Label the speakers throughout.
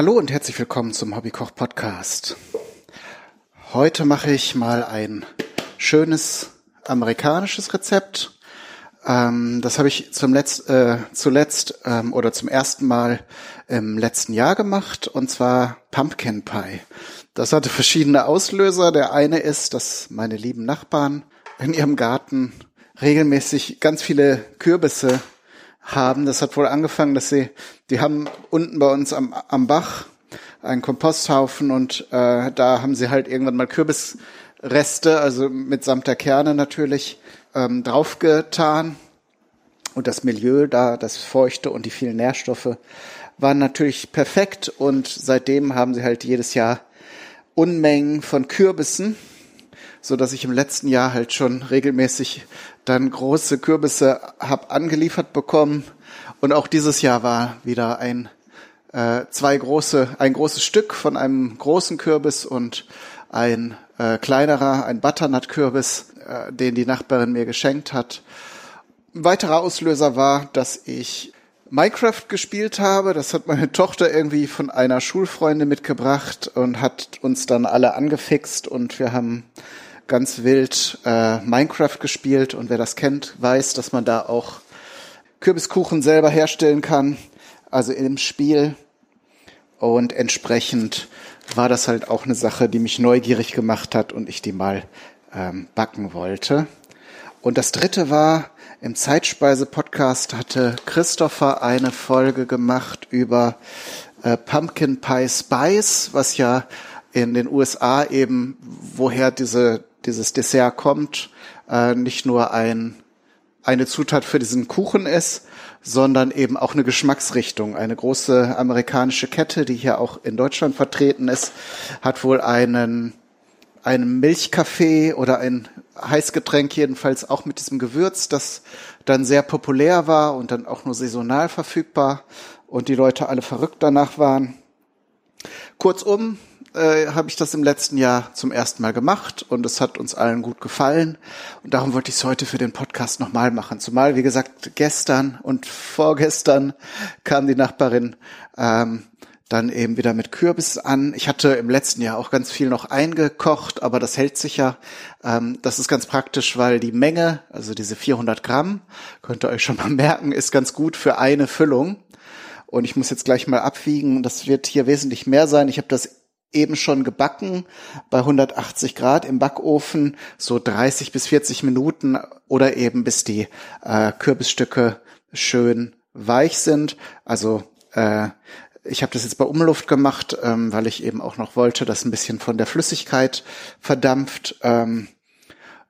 Speaker 1: Hallo und herzlich willkommen zum Hobbykoch Podcast. Heute mache ich mal ein schönes amerikanisches Rezept. Ähm, das habe ich zum Letz äh, zuletzt ähm, oder zum ersten Mal im letzten Jahr gemacht und zwar Pumpkin Pie. Das hatte verschiedene Auslöser. Der eine ist, dass meine lieben Nachbarn in ihrem Garten regelmäßig ganz viele Kürbisse haben. Das hat wohl angefangen, dass sie, die haben unten bei uns am, am Bach einen Komposthaufen und äh, da haben sie halt irgendwann mal Kürbisreste, also mitsamt der Kerne natürlich, ähm, draufgetan. Und das Milieu da, das Feuchte und die vielen Nährstoffe waren natürlich perfekt und seitdem haben sie halt jedes Jahr Unmengen von Kürbissen, so dass ich im letzten Jahr halt schon regelmäßig dann große Kürbisse hab angeliefert bekommen und auch dieses Jahr war wieder ein äh, zwei große ein großes Stück von einem großen Kürbis und ein äh, kleinerer ein Butternut Kürbis, äh, den die Nachbarin mir geschenkt hat. Ein weiterer Auslöser war, dass ich Minecraft gespielt habe. Das hat meine Tochter irgendwie von einer Schulfreundin mitgebracht und hat uns dann alle angefixt und wir haben ganz wild äh, Minecraft gespielt und wer das kennt, weiß, dass man da auch Kürbiskuchen selber herstellen kann, also im Spiel. Und entsprechend war das halt auch eine Sache, die mich neugierig gemacht hat und ich die mal ähm, backen wollte. Und das dritte war, im Zeitspeise-Podcast hatte Christopher eine Folge gemacht über äh, Pumpkin Pie Spice, was ja in den USA eben, woher diese, dieses Dessert kommt, äh, nicht nur ein, eine Zutat für diesen Kuchen ist, sondern eben auch eine Geschmacksrichtung. Eine große amerikanische Kette, die hier auch in Deutschland vertreten ist, hat wohl einen einem Milchkaffee oder ein Heißgetränk jedenfalls auch mit diesem Gewürz, das dann sehr populär war und dann auch nur saisonal verfügbar und die Leute alle verrückt danach waren. Kurzum äh, habe ich das im letzten Jahr zum ersten Mal gemacht und es hat uns allen gut gefallen und darum wollte ich es heute für den Podcast nochmal machen. Zumal, wie gesagt, gestern und vorgestern kam die Nachbarin ähm, dann eben wieder mit Kürbis an. Ich hatte im letzten Jahr auch ganz viel noch eingekocht, aber das hält sich ja. Ähm, das ist ganz praktisch, weil die Menge, also diese 400 Gramm, könnt ihr euch schon mal merken, ist ganz gut für eine Füllung. Und ich muss jetzt gleich mal abwiegen. Das wird hier wesentlich mehr sein. Ich habe das eben schon gebacken bei 180 Grad im Backofen, so 30 bis 40 Minuten oder eben bis die äh, Kürbisstücke schön weich sind. Also äh, ich habe das jetzt bei Umluft gemacht, ähm, weil ich eben auch noch wollte, dass ein bisschen von der Flüssigkeit verdampft. Ähm,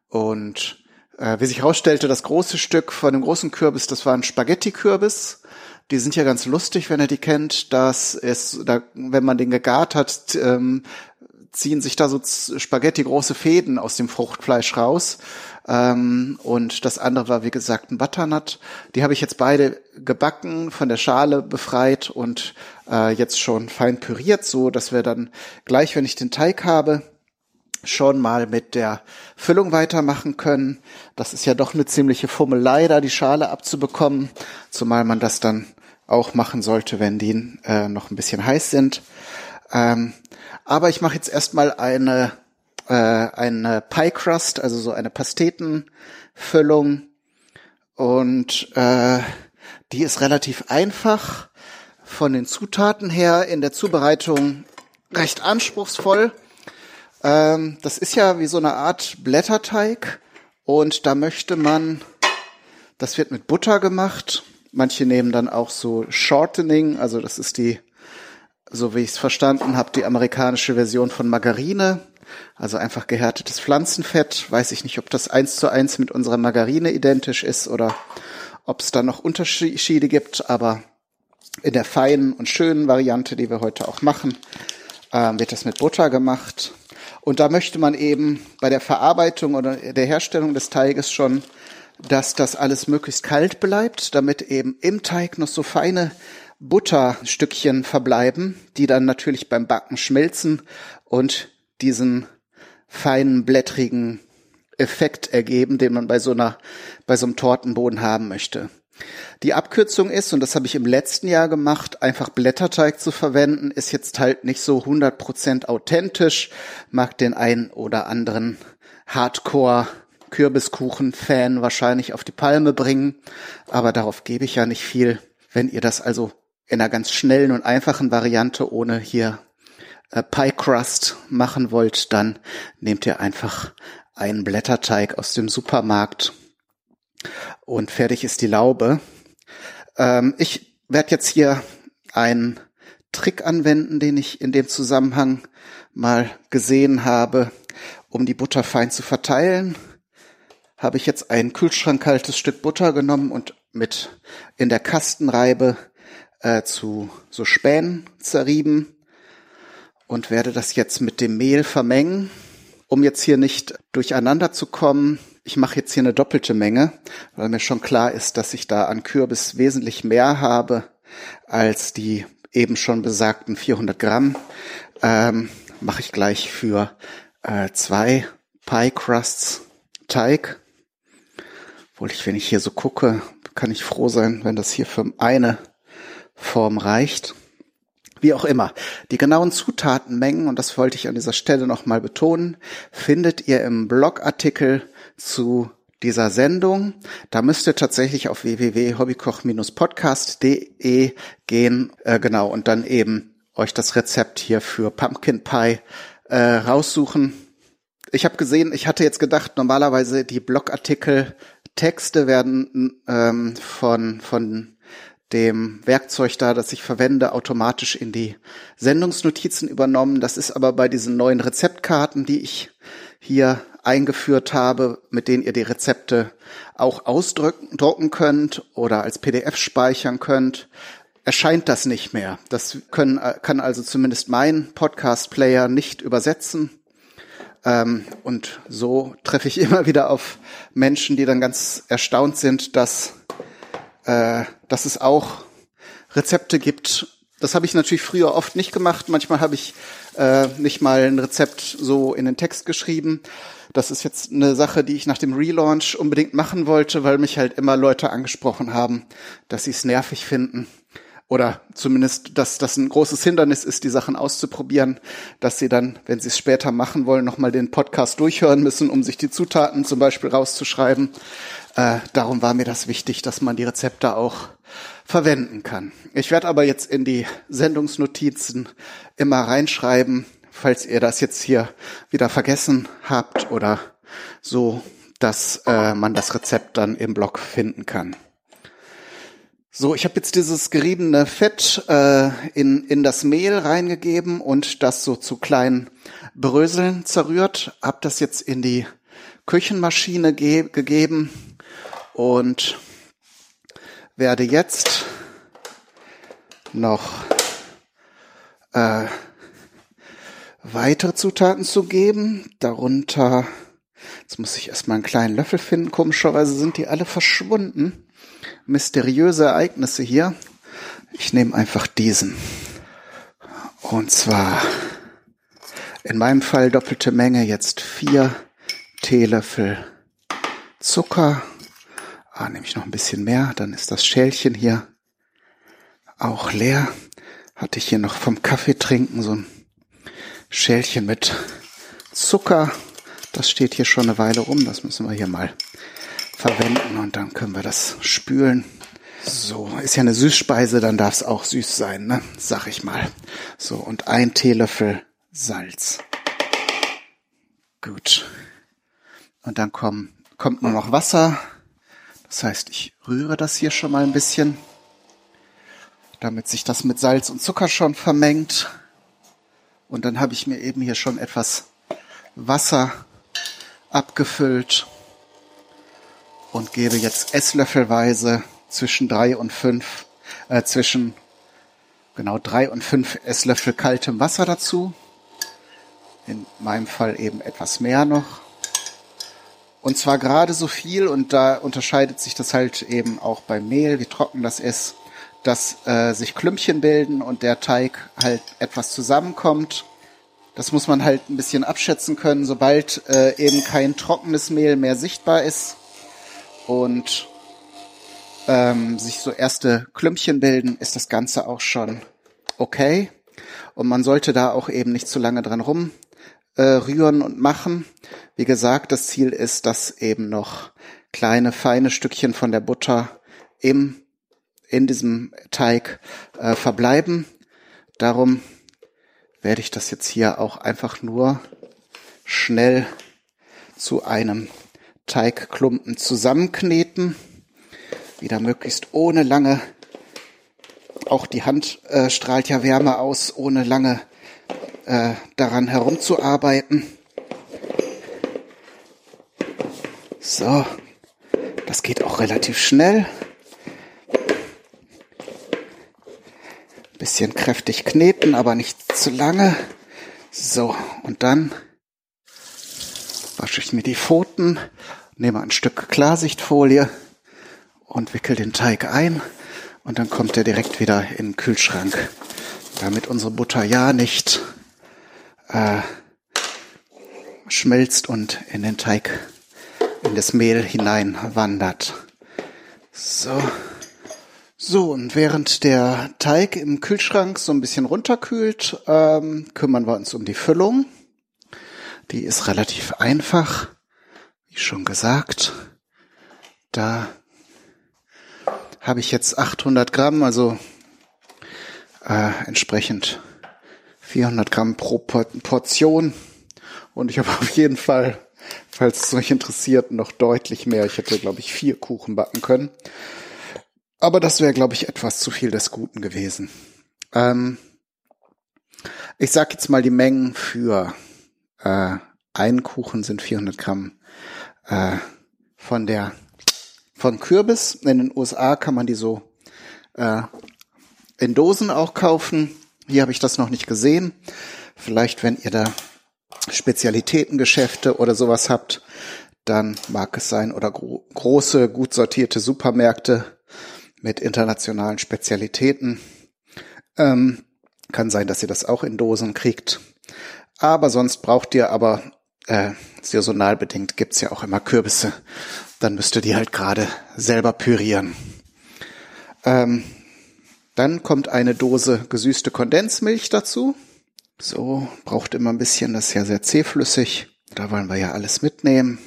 Speaker 1: und äh, wie sich herausstellte, das große Stück von dem großen Kürbis, das war ein Spaghetti-Kürbis. Die sind ja ganz lustig, wenn ihr die kennt. dass es, da, wenn man den gegart hat, ähm, ziehen sich da so Spaghetti große Fäden aus dem Fruchtfleisch raus. Ähm, und das andere war, wie gesagt, ein Butternut. Die habe ich jetzt beide gebacken, von der Schale befreit und äh, jetzt schon fein püriert, so dass wir dann gleich, wenn ich den Teig habe, schon mal mit der Füllung weitermachen können. Das ist ja doch eine ziemliche Fummelei, da die Schale abzubekommen, zumal man das dann auch machen sollte, wenn die äh, noch ein bisschen heiß sind. Ähm, aber ich mache jetzt erstmal eine, äh, eine Pie Crust, also so eine Pastetenfüllung. Und äh, die ist relativ einfach von den Zutaten her, in der Zubereitung recht anspruchsvoll. Ähm, das ist ja wie so eine Art Blätterteig und da möchte man, das wird mit Butter gemacht. Manche nehmen dann auch so Shortening, also das ist die so wie ich es verstanden habe, die amerikanische Version von Margarine, also einfach gehärtetes Pflanzenfett. Weiß ich nicht, ob das eins zu eins mit unserer Margarine identisch ist oder ob es da noch Unterschiede gibt, aber in der feinen und schönen Variante, die wir heute auch machen, äh, wird das mit Butter gemacht. Und da möchte man eben bei der Verarbeitung oder der Herstellung des Teiges schon, dass das alles möglichst kalt bleibt, damit eben im Teig noch so feine Butterstückchen verbleiben, die dann natürlich beim Backen schmelzen und diesen feinen blättrigen Effekt ergeben, den man bei so einer, bei so einem Tortenboden haben möchte. Die Abkürzung ist, und das habe ich im letzten Jahr gemacht, einfach Blätterteig zu verwenden, ist jetzt halt nicht so 100% authentisch, mag den einen oder anderen Hardcore Kürbiskuchen-Fan wahrscheinlich auf die Palme bringen, aber darauf gebe ich ja nicht viel. Wenn ihr das also in einer ganz schnellen und einfachen Variante ohne hier äh, Pie Crust machen wollt, dann nehmt ihr einfach einen Blätterteig aus dem Supermarkt und fertig ist die Laube. Ähm, ich werde jetzt hier einen Trick anwenden, den ich in dem Zusammenhang mal gesehen habe, um die Butter fein zu verteilen. Habe ich jetzt ein kühlschrankkaltes Stück Butter genommen und mit in der Kastenreibe äh, zu so Spänen zerrieben und werde das jetzt mit dem Mehl vermengen, um jetzt hier nicht durcheinander zu kommen. Ich mache jetzt hier eine doppelte Menge, weil mir schon klar ist, dass ich da an Kürbis wesentlich mehr habe als die eben schon besagten 400 Gramm. Ähm, mache ich gleich für äh, zwei Pie Crusts Teig. Obwohl ich, wenn ich hier so gucke, kann ich froh sein, wenn das hier für eine Form reicht. Wie auch immer. Die genauen Zutatenmengen, und das wollte ich an dieser Stelle nochmal betonen, findet ihr im Blogartikel zu dieser Sendung. Da müsst ihr tatsächlich auf www.hobbykoch-podcast.de gehen, äh, genau, und dann eben euch das Rezept hier für Pumpkin Pie äh, raussuchen. Ich habe gesehen, ich hatte jetzt gedacht, normalerweise die Blogartikel Texte werden ähm, von von dem Werkzeug da, das ich verwende, automatisch in die Sendungsnotizen übernommen. Das ist aber bei diesen neuen Rezeptkarten, die ich hier eingeführt habe, mit denen ihr die Rezepte auch ausdrucken könnt oder als PDF speichern könnt, erscheint das nicht mehr. Das können, kann also zumindest mein Podcast-Player nicht übersetzen. Ähm, und so treffe ich immer wieder auf Menschen, die dann ganz erstaunt sind, dass äh, dass es auch Rezepte gibt. Das habe ich natürlich früher oft nicht gemacht. Manchmal habe ich äh, nicht mal ein Rezept so in den Text geschrieben. Das ist jetzt eine Sache, die ich nach dem Relaunch unbedingt machen wollte, weil mich halt immer Leute angesprochen haben, dass sie es nervig finden. Oder zumindest, dass das ein großes Hindernis ist, die Sachen auszuprobieren, dass sie dann, wenn sie es später machen wollen, nochmal den Podcast durchhören müssen, um sich die Zutaten zum Beispiel rauszuschreiben. Äh, darum war mir das wichtig, dass man die Rezepte auch verwenden kann. Ich werde aber jetzt in die Sendungsnotizen immer reinschreiben, falls ihr das jetzt hier wieder vergessen habt oder so, dass äh, man das Rezept dann im Blog finden kann. So, ich habe jetzt dieses geriebene Fett äh, in, in das Mehl reingegeben und das so zu kleinen Bröseln zerrührt, habe das jetzt in die Küchenmaschine gegeben und werde jetzt noch äh, weitere Zutaten zu geben. Darunter, jetzt muss ich erstmal einen kleinen Löffel finden. Komischerweise sind die alle verschwunden. Mysteriöse Ereignisse hier. Ich nehme einfach diesen. Und zwar in meinem Fall doppelte Menge jetzt vier Teelöffel Zucker Ah, nehme ich noch ein bisschen mehr, dann ist das Schälchen hier auch leer. Hatte ich hier noch vom Kaffee trinken so ein Schälchen mit Zucker. Das steht hier schon eine Weile rum. Das müssen wir hier mal verwenden und dann können wir das spülen. So, ist ja eine Süßspeise, dann darf es auch süß sein, ne? Sag ich mal. So, und ein Teelöffel Salz. Gut. Und dann kommen, kommt nur noch Wasser das heißt, ich rühre das hier schon mal ein bisschen, damit sich das mit Salz und Zucker schon vermengt. Und dann habe ich mir eben hier schon etwas Wasser abgefüllt und gebe jetzt Esslöffelweise zwischen drei und fünf, äh, zwischen genau drei und fünf Esslöffel kaltem Wasser dazu. In meinem Fall eben etwas mehr noch. Und zwar gerade so viel, und da unterscheidet sich das halt eben auch beim Mehl, wie trocken das ist, dass äh, sich Klümpchen bilden und der Teig halt etwas zusammenkommt. Das muss man halt ein bisschen abschätzen können, sobald äh, eben kein trockenes Mehl mehr sichtbar ist und ähm, sich so erste Klümpchen bilden, ist das Ganze auch schon okay. Und man sollte da auch eben nicht zu lange dran rum äh, rühren und machen. Wie gesagt, das Ziel ist, dass eben noch kleine, feine Stückchen von der Butter im, in diesem Teig äh, verbleiben. Darum werde ich das jetzt hier auch einfach nur schnell zu einem Teigklumpen zusammenkneten. Wieder möglichst ohne lange, auch die Hand äh, strahlt ja Wärme aus, ohne lange äh, daran herumzuarbeiten. So, das geht auch relativ schnell. Bisschen kräftig kneten, aber nicht zu lange. So, und dann wasche ich mir die Pfoten, nehme ein Stück Klarsichtfolie und wickel den Teig ein und dann kommt er direkt wieder in den Kühlschrank, damit unsere Butter ja nicht äh, schmilzt und in den Teig, in das Mehl hineinwandert. So. So, und während der Teig im Kühlschrank so ein bisschen runterkühlt, ähm, kümmern wir uns um die Füllung. Die ist relativ einfach, schon gesagt. Da habe ich jetzt 800 Gramm, also äh, entsprechend 400 Gramm pro Portion. Und ich habe auf jeden Fall, falls es euch interessiert, noch deutlich mehr. Ich hätte, glaube ich, vier Kuchen backen können. Aber das wäre, glaube ich, etwas zu viel des Guten gewesen. Ähm, ich sage jetzt mal die Mengen für äh, einen Kuchen sind 400 Gramm äh, von der von Kürbis. In den USA kann man die so äh, in Dosen auch kaufen. Hier habe ich das noch nicht gesehen. Vielleicht, wenn ihr da Spezialitätengeschäfte oder sowas habt, dann mag es sein oder gro große, gut sortierte Supermärkte mit internationalen Spezialitäten. Ähm, kann sein, dass ihr das auch in Dosen kriegt. Aber sonst braucht ihr aber äh, saisonal bedingt gibt's ja auch immer Kürbisse. Dann müsst ihr die halt gerade selber pürieren. Ähm, dann kommt eine Dose gesüßte Kondensmilch dazu. So, braucht immer ein bisschen, das ist ja sehr zähflüssig. Da wollen wir ja alles mitnehmen.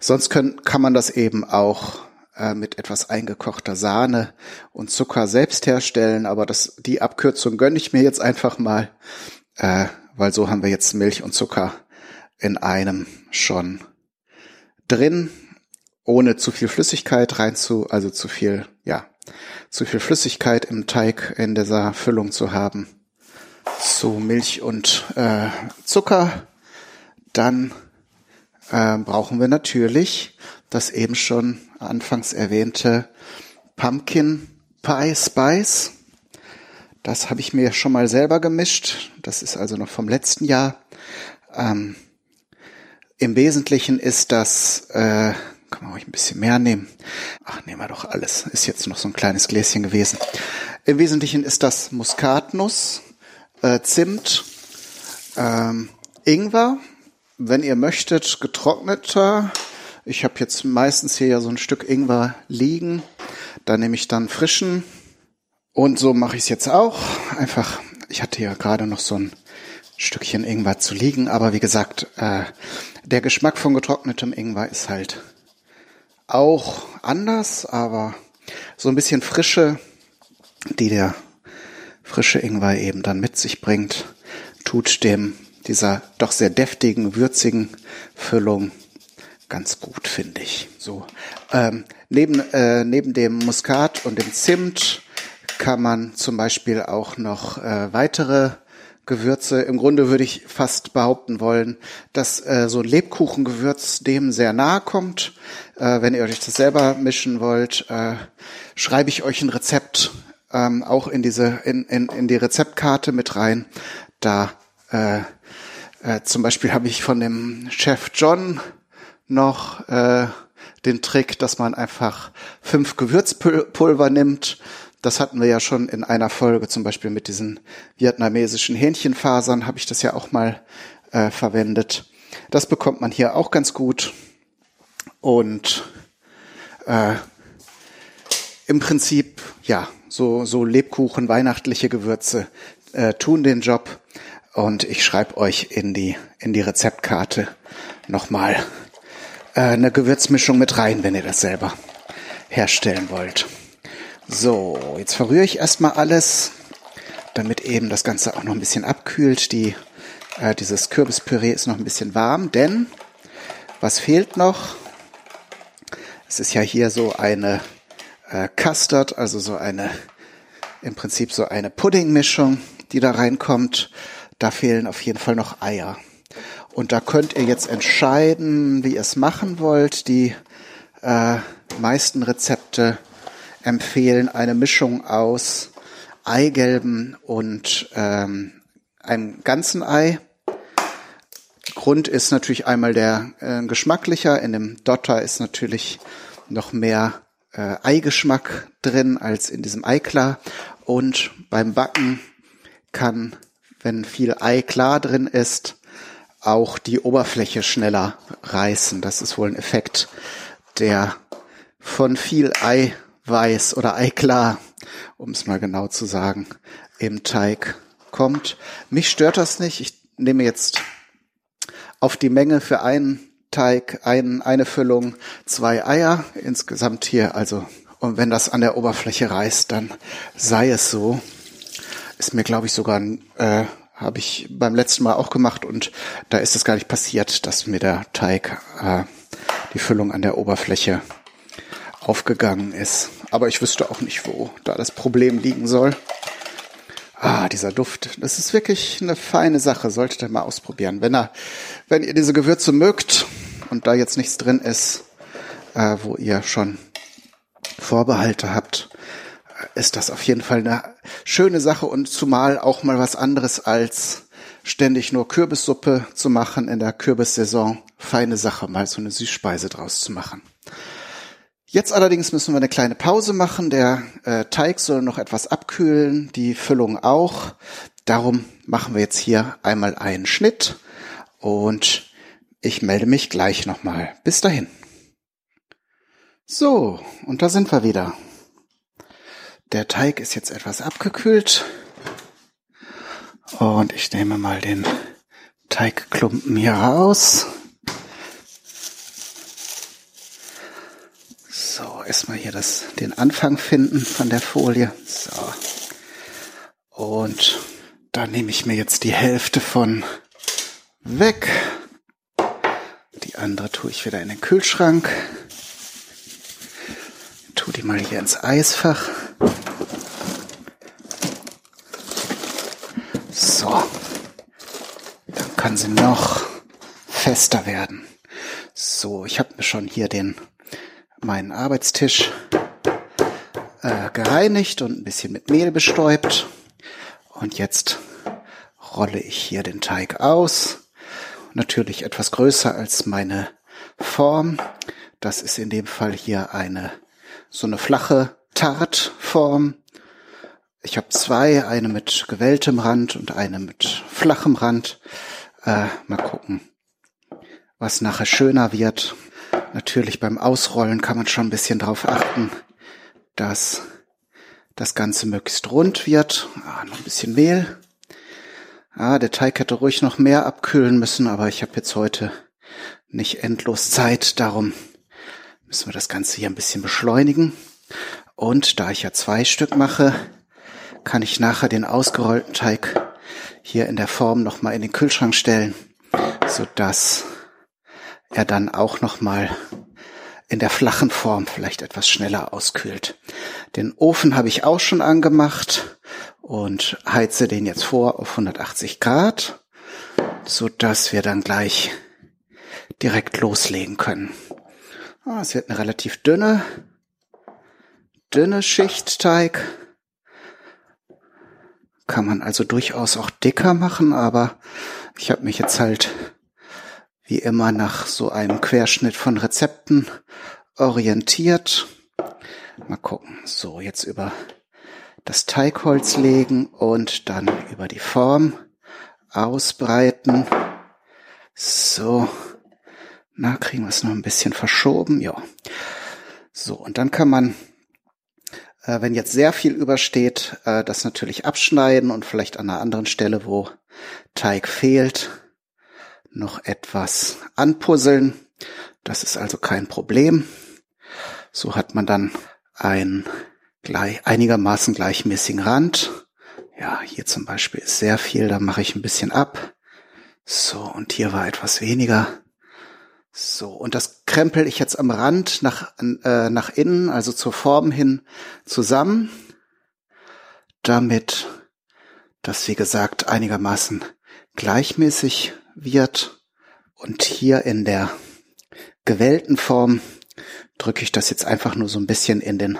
Speaker 1: Sonst können, kann man das eben auch äh, mit etwas eingekochter Sahne und Zucker selbst herstellen, aber das, die Abkürzung gönne ich mir jetzt einfach mal, äh, weil so haben wir jetzt Milch und Zucker in einem schon drin, ohne zu viel Flüssigkeit rein zu, also zu viel, ja, zu viel Flüssigkeit im Teig in dieser Füllung zu haben. Zu Milch und äh, Zucker. Dann äh, brauchen wir natürlich das eben schon anfangs erwähnte Pumpkin Pie Spice. Das habe ich mir schon mal selber gemischt. Das ist also noch vom letzten Jahr. Ähm, Im Wesentlichen ist das, äh, kann man ruhig ein bisschen mehr nehmen. Ach, nehmen wir doch alles. Ist jetzt noch so ein kleines Gläschen gewesen. Im Wesentlichen ist das Muskatnuss, äh, Zimt, ähm, Ingwer. Wenn ihr möchtet, getrockneter ich habe jetzt meistens hier ja so ein Stück Ingwer liegen. Da nehme ich dann frischen. Und so mache ich es jetzt auch. Einfach, ich hatte ja gerade noch so ein Stückchen Ingwer zu liegen. Aber wie gesagt, äh, der Geschmack von getrocknetem Ingwer ist halt auch anders, aber so ein bisschen Frische, die der frische Ingwer eben dann mit sich bringt, tut dem dieser doch sehr deftigen, würzigen Füllung ganz gut, finde ich. So ähm, neben äh, neben dem Muskat und dem Zimt kann man zum Beispiel auch noch äh, weitere Gewürze. Im Grunde würde ich fast behaupten wollen, dass äh, so ein Lebkuchengewürz dem sehr nahe kommt. Äh, wenn ihr euch das selber mischen wollt, äh, schreibe ich euch ein Rezept ähm, auch in diese in, in, in die Rezeptkarte mit rein. Da äh, äh, zum Beispiel habe ich von dem Chef John noch äh, den Trick, dass man einfach fünf Gewürzpulver nimmt. Das hatten wir ja schon in einer Folge, zum Beispiel mit diesen vietnamesischen Hähnchenfasern, habe ich das ja auch mal äh, verwendet. Das bekommt man hier auch ganz gut. Und äh, im Prinzip, ja, so, so Lebkuchen, weihnachtliche Gewürze äh, tun den Job. Und ich schreibe euch in die, in die Rezeptkarte nochmal äh, eine Gewürzmischung mit rein, wenn ihr das selber herstellen wollt. So, jetzt verrühre ich erstmal alles, damit eben das Ganze auch noch ein bisschen abkühlt. Die, äh, dieses Kürbispüree ist noch ein bisschen warm, denn was fehlt noch? Es ist ja hier so eine äh, Custard, also so eine, im Prinzip so eine Puddingmischung, die da reinkommt. Da fehlen auf jeden Fall noch Eier. Und da könnt ihr jetzt entscheiden, wie ihr es machen wollt. Die äh, meisten Rezepte empfehlen eine Mischung aus Eigelben und ähm, einem ganzen Ei. Grund ist natürlich einmal der äh, geschmacklicher. In dem Dotter ist natürlich noch mehr äh, Eigeschmack drin als in diesem Eiklar. Und beim Backen kann, wenn viel Eiklar drin ist, auch die Oberfläche schneller reißen. Das ist wohl ein Effekt, der von viel Eiweiß oder Eiklar, um es mal genau zu sagen, im Teig kommt. Mich stört das nicht. Ich nehme jetzt auf die Menge für einen Teig, ein, eine Füllung, zwei Eier. Insgesamt hier, also, und wenn das an der Oberfläche reißt, dann sei es so. Ist mir, glaube ich, sogar, äh, habe ich beim letzten Mal auch gemacht und da ist es gar nicht passiert, dass mir der Teig, äh, die Füllung an der Oberfläche aufgegangen ist. Aber ich wüsste auch nicht, wo da das Problem liegen soll. Ah, dieser Duft. Das ist wirklich eine feine Sache. Solltet ihr mal ausprobieren. Wenn er, wenn ihr diese Gewürze mögt und da jetzt nichts drin ist, äh, wo ihr schon Vorbehalte habt, ist das auf jeden Fall eine schöne Sache und zumal auch mal was anderes als ständig nur Kürbissuppe zu machen in der Kürbissaison. Feine Sache, mal so eine Süßspeise draus zu machen. Jetzt allerdings müssen wir eine kleine Pause machen. Der äh, Teig soll noch etwas abkühlen, die Füllung auch. Darum machen wir jetzt hier einmal einen Schnitt und ich melde mich gleich nochmal. Bis dahin. So, und da sind wir wieder. Der Teig ist jetzt etwas abgekühlt und ich nehme mal den Teigklumpen hier raus. So, erstmal hier das, den Anfang finden von der Folie. So. Und da nehme ich mir jetzt die Hälfte von weg. Die andere tue ich wieder in den Kühlschrank. Tue die mal hier ins Eisfach. So. Dann kann sie noch fester werden. So, ich habe mir schon hier den meinen Arbeitstisch äh, gereinigt und ein bisschen mit Mehl bestäubt. Und jetzt rolle ich hier den Teig aus. Natürlich etwas größer als meine Form. Das ist in dem Fall hier eine so eine flache Tartform. Ich habe zwei, eine mit gewelltem Rand und eine mit flachem Rand. Äh, mal gucken, was nachher schöner wird. Natürlich beim Ausrollen kann man schon ein bisschen drauf achten, dass das Ganze möglichst rund wird. Ah, noch ein bisschen Mehl. Ah, der Teig hätte ruhig noch mehr abkühlen müssen, aber ich habe jetzt heute nicht endlos Zeit. Darum müssen wir das Ganze hier ein bisschen beschleunigen. Und da ich ja zwei Stück mache, kann ich nachher den ausgerollten Teig hier in der Form nochmal in den Kühlschrank stellen, sodass er dann auch nochmal in der flachen Form vielleicht etwas schneller auskühlt. Den Ofen habe ich auch schon angemacht und heize den jetzt vor auf 180 Grad, so dass wir dann gleich direkt loslegen können. Ah, es wird eine relativ dünne, dünne Schicht Teig. Kann man also durchaus auch dicker machen, aber ich habe mich jetzt halt wie immer nach so einem Querschnitt von Rezepten orientiert. Mal gucken. So, jetzt über das Teigholz legen und dann über die Form ausbreiten. So. Na, kriegen wir es noch ein bisschen verschoben. Ja. So, und dann kann man Äh, wenn jetzt sehr viel übersteht, äh, das natürlich abschneiden und vielleicht an einer anderen Stelle, wo Teig fehlt, noch etwas anpuzzeln. Das ist also kein Problem. So hat man dann einen gleich, einigermaßen gleichmäßigen Rand. Ja, hier zum Beispiel ist sehr viel, da mache ich ein bisschen ab. So, und hier war etwas weniger. So, und das krempel ich jetzt am Rand nach, äh, nach innen, also zur Form hin zusammen, damit das, wie gesagt, einigermaßen gleichmäßig wird. Und hier in der gewählten Form drücke ich das jetzt einfach nur so ein bisschen in den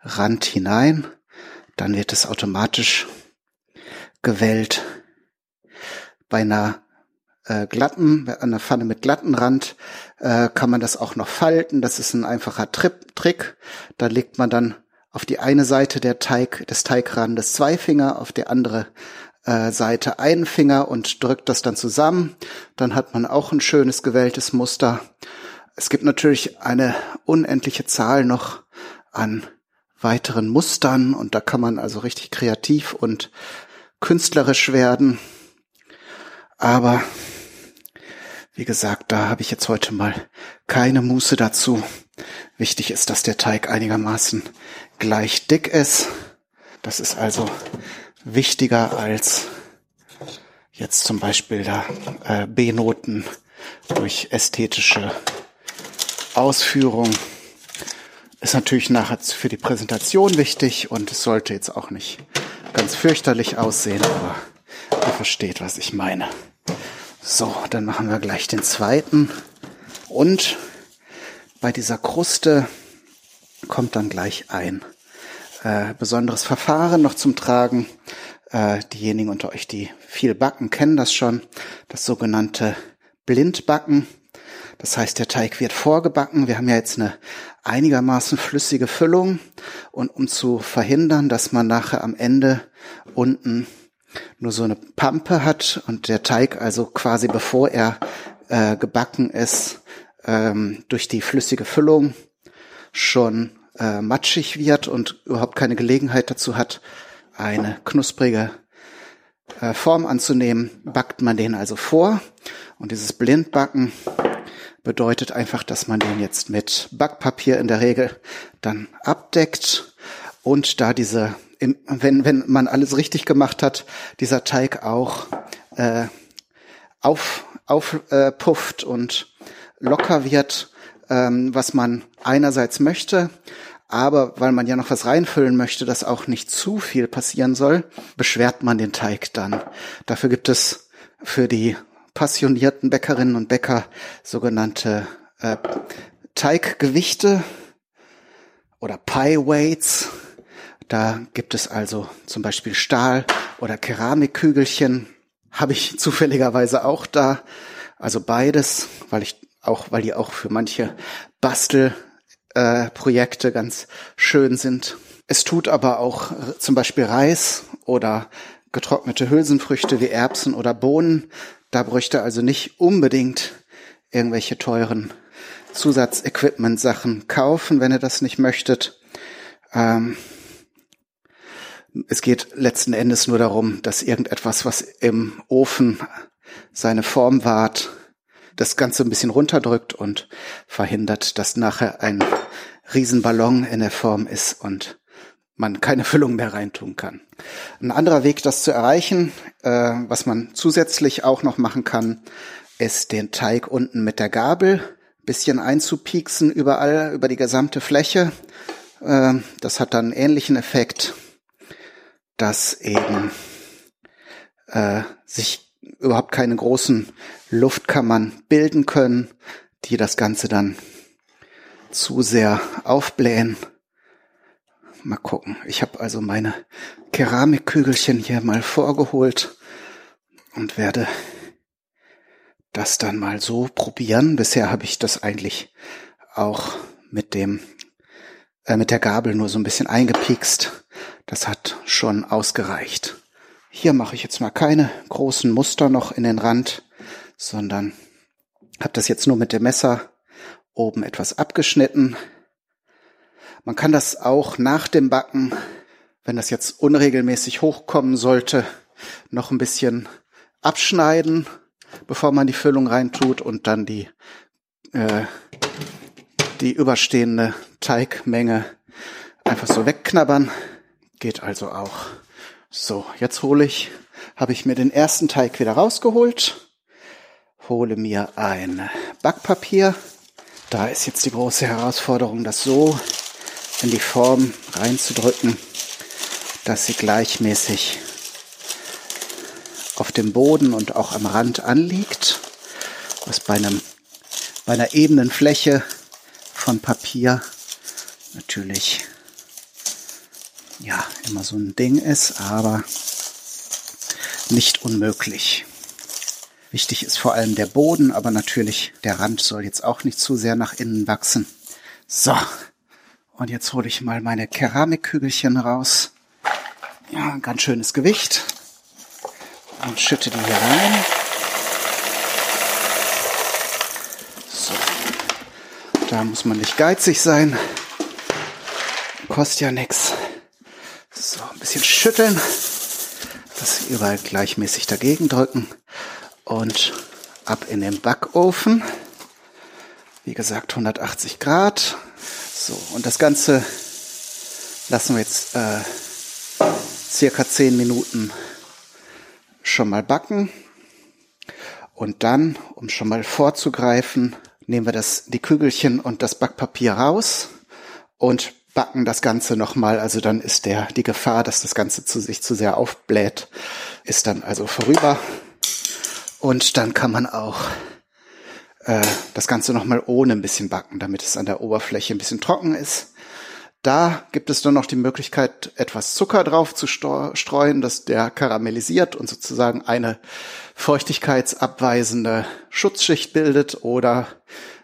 Speaker 1: Rand hinein. Dann wird es automatisch gewellt. Bei einer äh, glatten, einer Pfanne mit glatten Rand äh, kann man das auch noch falten. Das ist ein einfacher Trip Trick. Da legt man dann auf die eine Seite der Teig, des Teigrandes zwei Finger, auf die andere äh, Seite einen Finger und drückt das dann zusammen. Dann hat man auch ein schönes gewelltes Muster. Es gibt natürlich eine unendliche Zahl noch an weiteren Mustern und da kann man also richtig kreativ und künstlerisch werden. Aber wie gesagt, da habe ich jetzt heute mal keine Muße dazu. Wichtig ist, dass der Teig einigermaßen gleich dick ist. Das ist also wichtiger als jetzt zum Beispiel da äh, B-Noten durch ästhetische Ausführung. Ist natürlich nachher für die Präsentation wichtig und es sollte jetzt auch nicht ganz fürchterlich aussehen, aber ihr versteht, was ich meine. So, dann machen wir gleich den zweiten. Und bei dieser Kruste kommt dann gleich ein äh, besonderes Verfahren noch zum Tragen. Äh, diejenigen unter euch, die viel backen, kennen das schon. Das sogenannte Blindbacken. Das heißt, der Teig wird vorgebacken. Wir haben ja jetzt eine einigermaßen flüssige Füllung. Und um zu verhindern, dass man nachher am Ende unten nur so eine Pampe hat und der Teig also quasi bevor er äh, gebacken ist, ähm, durch die flüssige Füllung schon äh, matschig wird und überhaupt keine Gelegenheit dazu hat, eine knusprige äh, Form anzunehmen, backt man den also vor. Und dieses Blindbacken bedeutet einfach, dass man den jetzt mit Backpapier in der Regel dann abdeckt und da diese im, wenn, wenn man alles richtig gemacht hat, dieser Teig auch äh, auf, aufpufft äh, und locker wird, ähm, was man einerseits möchte, aber weil man ja noch was reinfüllen möchte, dass auch nicht zu viel passieren soll, beschwert man den Teig dann. Dafür gibt es für die passionierten Bäckerinnen und Bäcker sogenannte äh, Teiggewichte oder Pie Weights da gibt es also zum Beispiel Stahl- oder Keramikkügelchen. Habe ich zufälligerweise auch da. Also beides, weil ich auch, weil die auch für manche Bastelprojekte äh, ganz schön sind. Es tut aber auch zum Beispiel Reis oder getrocknete Hülsenfrüchte wie Erbsen oder Bohnen. Da bräuchte also nicht unbedingt irgendwelche teuren Zusatzequipment-Sachen kaufen, wenn ihr das nicht möchtet. Ähm, es geht letzten Endes nur darum, dass irgendetwas, was im Ofen seine Form wahrt, das Ganze ein bisschen runterdrückt und verhindert, dass nachher ein Riesenballon in der Form ist und man keine Füllung mehr reintun kann. Ein anderer Weg, das zu erreichen, äh, was man zusätzlich auch noch machen kann, ist den Teig unten mit der Gabel bisschen einzupieksen überall über die gesamte Fläche. Äh, das hat dann einen ähnlichen Effekt dass eben äh, sich überhaupt keine großen Luftkammern bilden können, die das Ganze dann zu sehr aufblähen. Mal gucken. Ich habe also meine Keramikkügelchen hier mal vorgeholt und werde das dann mal so probieren. Bisher habe ich das eigentlich auch mit dem äh, mit der Gabel nur so ein bisschen eingepikst. Das hat schon ausgereicht. Hier mache ich jetzt mal keine großen Muster noch in den Rand, sondern habe das jetzt nur mit dem Messer oben etwas abgeschnitten. Man kann das auch nach dem Backen, wenn das jetzt unregelmäßig hochkommen sollte, noch ein bisschen abschneiden, bevor man die Füllung reintut und dann die, äh, die überstehende Teigmenge einfach so wegknabbern. Geht also auch. So, jetzt hole ich, habe ich mir den ersten Teig wieder rausgeholt, hole mir ein Backpapier. Da ist jetzt die große Herausforderung, das so in die Form reinzudrücken, dass sie gleichmäßig auf dem Boden und auch am Rand anliegt, was bei einem bei einer ebenen Fläche von Papier natürlich ja immer so ein Ding ist, aber nicht unmöglich. Wichtig ist vor allem der Boden, aber natürlich der Rand soll jetzt auch nicht zu sehr nach innen wachsen. So, und jetzt hole ich mal meine Keramikkügelchen raus. Ja, ein ganz schönes Gewicht und schütte die hier rein. So. Da muss man nicht geizig sein. Kostet ja nichts. So, ein bisschen schütteln. Das überall gleichmäßig dagegen drücken. Und ab in den Backofen. Wie gesagt, 180 Grad. So, und das Ganze lassen wir jetzt äh, circa 10 Minuten schon mal backen. Und dann, um schon mal vorzugreifen, nehmen wir das, die Kügelchen und das Backpapier raus und backen das Ganze nochmal. Also dann ist der, die Gefahr, dass das Ganze zu sich zu sehr aufbläht, ist dann also vorüber. Und dann kann man auch äh, das Ganze nochmal ohne ein bisschen backen, damit es an der Oberfläche ein bisschen trocken ist. Da gibt es dann noch die Möglichkeit, etwas Zucker drauf zu streuen, dass der karamellisiert und sozusagen eine feuchtigkeitsabweisende Schutzschicht bildet oder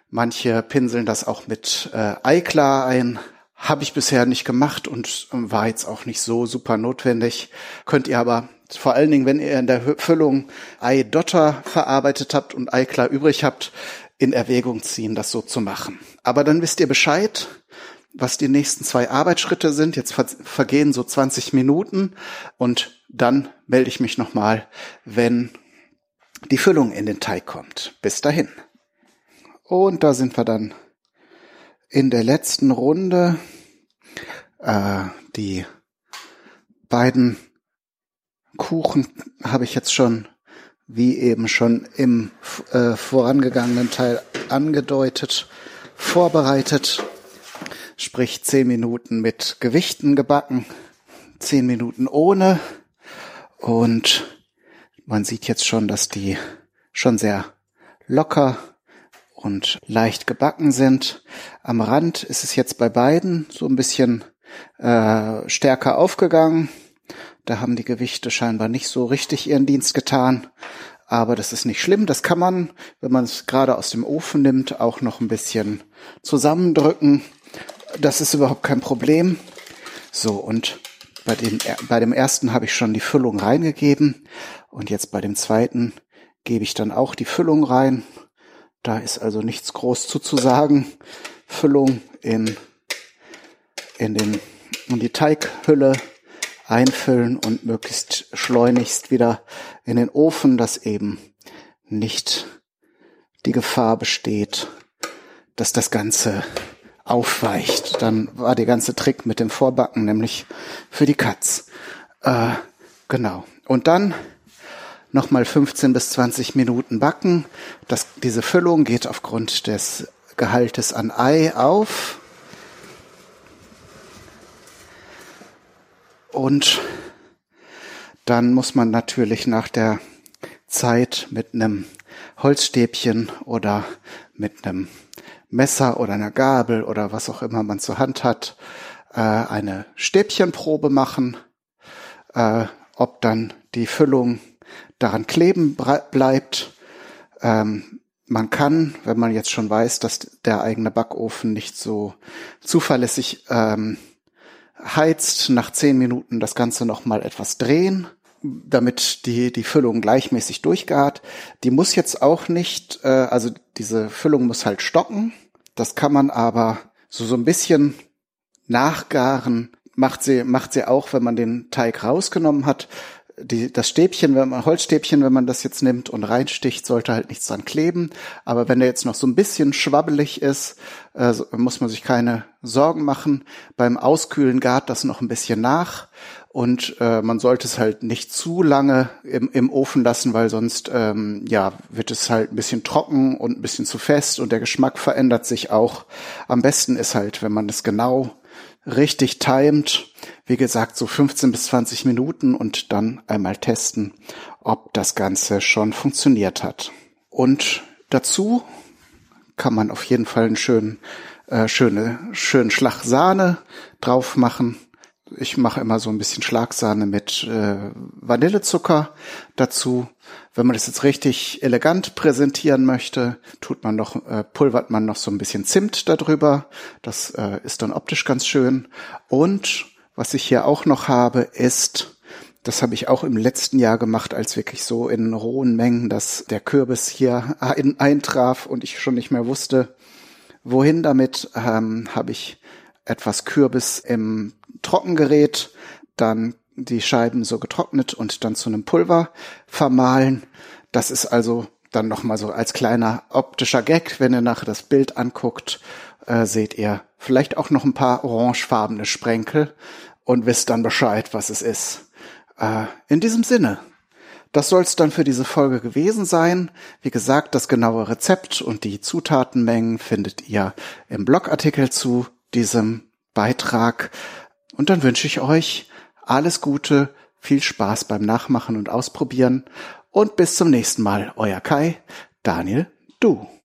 Speaker 1: manche pinseln das auch mit äh, Eiklar ein. Habe ich bisher nicht gemacht und war jetzt auch nicht so super notwendig. Könnt ihr aber vor allen Dingen, wenn ihr in der Füllung Eidotter verarbeitet habt und Eiklar übrig habt, in Erwägung ziehen, das so zu machen. Aber dann wisst ihr Bescheid was die nächsten zwei Arbeitsschritte sind. Jetzt vergehen so 20 Minuten und dann melde ich mich nochmal, wenn die Füllung in den Teig kommt. Bis dahin. Und da sind wir dann in der letzten Runde. Äh, die beiden Kuchen habe ich jetzt schon, wie eben schon im äh, vorangegangenen Teil angedeutet, vorbereitet sprich zehn Minuten mit Gewichten gebacken, zehn Minuten ohne und man sieht jetzt schon, dass die schon sehr locker und leicht gebacken sind. Am Rand ist es jetzt bei beiden so ein bisschen äh, stärker aufgegangen. Da haben die Gewichte scheinbar nicht so richtig ihren Dienst getan. Aber das ist nicht schlimm. Das kann man, wenn man es gerade aus dem Ofen nimmt, auch noch ein bisschen zusammendrücken. Das ist überhaupt kein Problem. So, und bei dem, bei dem ersten habe ich schon die Füllung reingegeben. Und jetzt bei dem zweiten gebe ich dann auch die Füllung rein. Da ist also nichts groß zuzusagen. Füllung in, in, den, in die Teighülle einfüllen und möglichst schleunigst wieder in den Ofen, dass eben nicht die Gefahr besteht, dass das Ganze aufweicht. Dann war der ganze Trick mit dem Vorbacken nämlich für die Katz. Äh, genau. Und dann nochmal 15 bis 20 Minuten backen. Das, diese Füllung geht aufgrund des Gehaltes an Ei auf. Und dann muss man natürlich nach der Zeit mit einem Holzstäbchen oder mit einem Messer oder einer Gabel oder was auch immer man zur Hand hat, äh, eine Stäbchenprobe machen, äh, ob dann die Füllung daran kleben bleibt. Ähm, man kann, wenn man jetzt schon weiß, dass der eigene Backofen nicht so zuverlässig ähm, heizt, nach zehn Minuten das Ganze nochmal etwas drehen, damit die, die Füllung gleichmäßig durchgart. Die muss jetzt auch nicht, äh, also diese Füllung muss halt stocken. Das kann man aber so, so ein bisschen Nachgaren macht sie, macht sie auch, wenn man den Teig rausgenommen hat. Die, das Stäbchen, wenn man, Holzstäbchen, wenn man das jetzt nimmt und reinsticht, sollte halt nichts dran kleben. Aber wenn der jetzt noch so ein bisschen schwabbelig ist, äh, muss man sich keine Sorgen machen. Beim Auskühlen gart das noch ein bisschen nach und äh, man sollte es halt nicht zu lange im, im Ofen lassen, weil sonst ähm, ja wird es halt ein bisschen trocken und ein bisschen zu fest und der Geschmack verändert sich auch. Am besten ist halt, wenn man es genau richtig timet, wie gesagt, so 15 bis 20 Minuten und dann einmal testen, ob das Ganze schon funktioniert hat. Und dazu kann man auf jeden Fall einen schönen, äh, schöne, schönen Schlag Sahne drauf machen. Ich mache immer so ein bisschen Schlagsahne mit äh, Vanillezucker dazu. Wenn man das jetzt richtig elegant präsentieren möchte, tut man noch, äh, pulvert man noch so ein bisschen Zimt darüber. Das äh, ist dann optisch ganz schön. Und was ich hier auch noch habe, ist, das habe ich auch im letzten Jahr gemacht, als wirklich so in rohen Mengen, dass der Kürbis hier ein, eintraf und ich schon nicht mehr wusste, wohin damit, ähm, habe ich etwas Kürbis im Trockengerät, dann die Scheiben so getrocknet und dann zu einem Pulver vermahlen. Das ist also dann nochmal so als kleiner optischer Gag, wenn ihr nachher das Bild anguckt, äh, seht ihr vielleicht auch noch ein paar orangefarbene Sprenkel und wisst dann Bescheid, was es ist. Äh, in diesem Sinne, das soll es dann für diese Folge gewesen sein. Wie gesagt, das genaue Rezept und die Zutatenmengen findet ihr im Blogartikel zu diesem Beitrag. Und dann wünsche ich euch alles Gute, viel Spaß beim Nachmachen und Ausprobieren und bis zum nächsten Mal. Euer Kai, Daniel, du.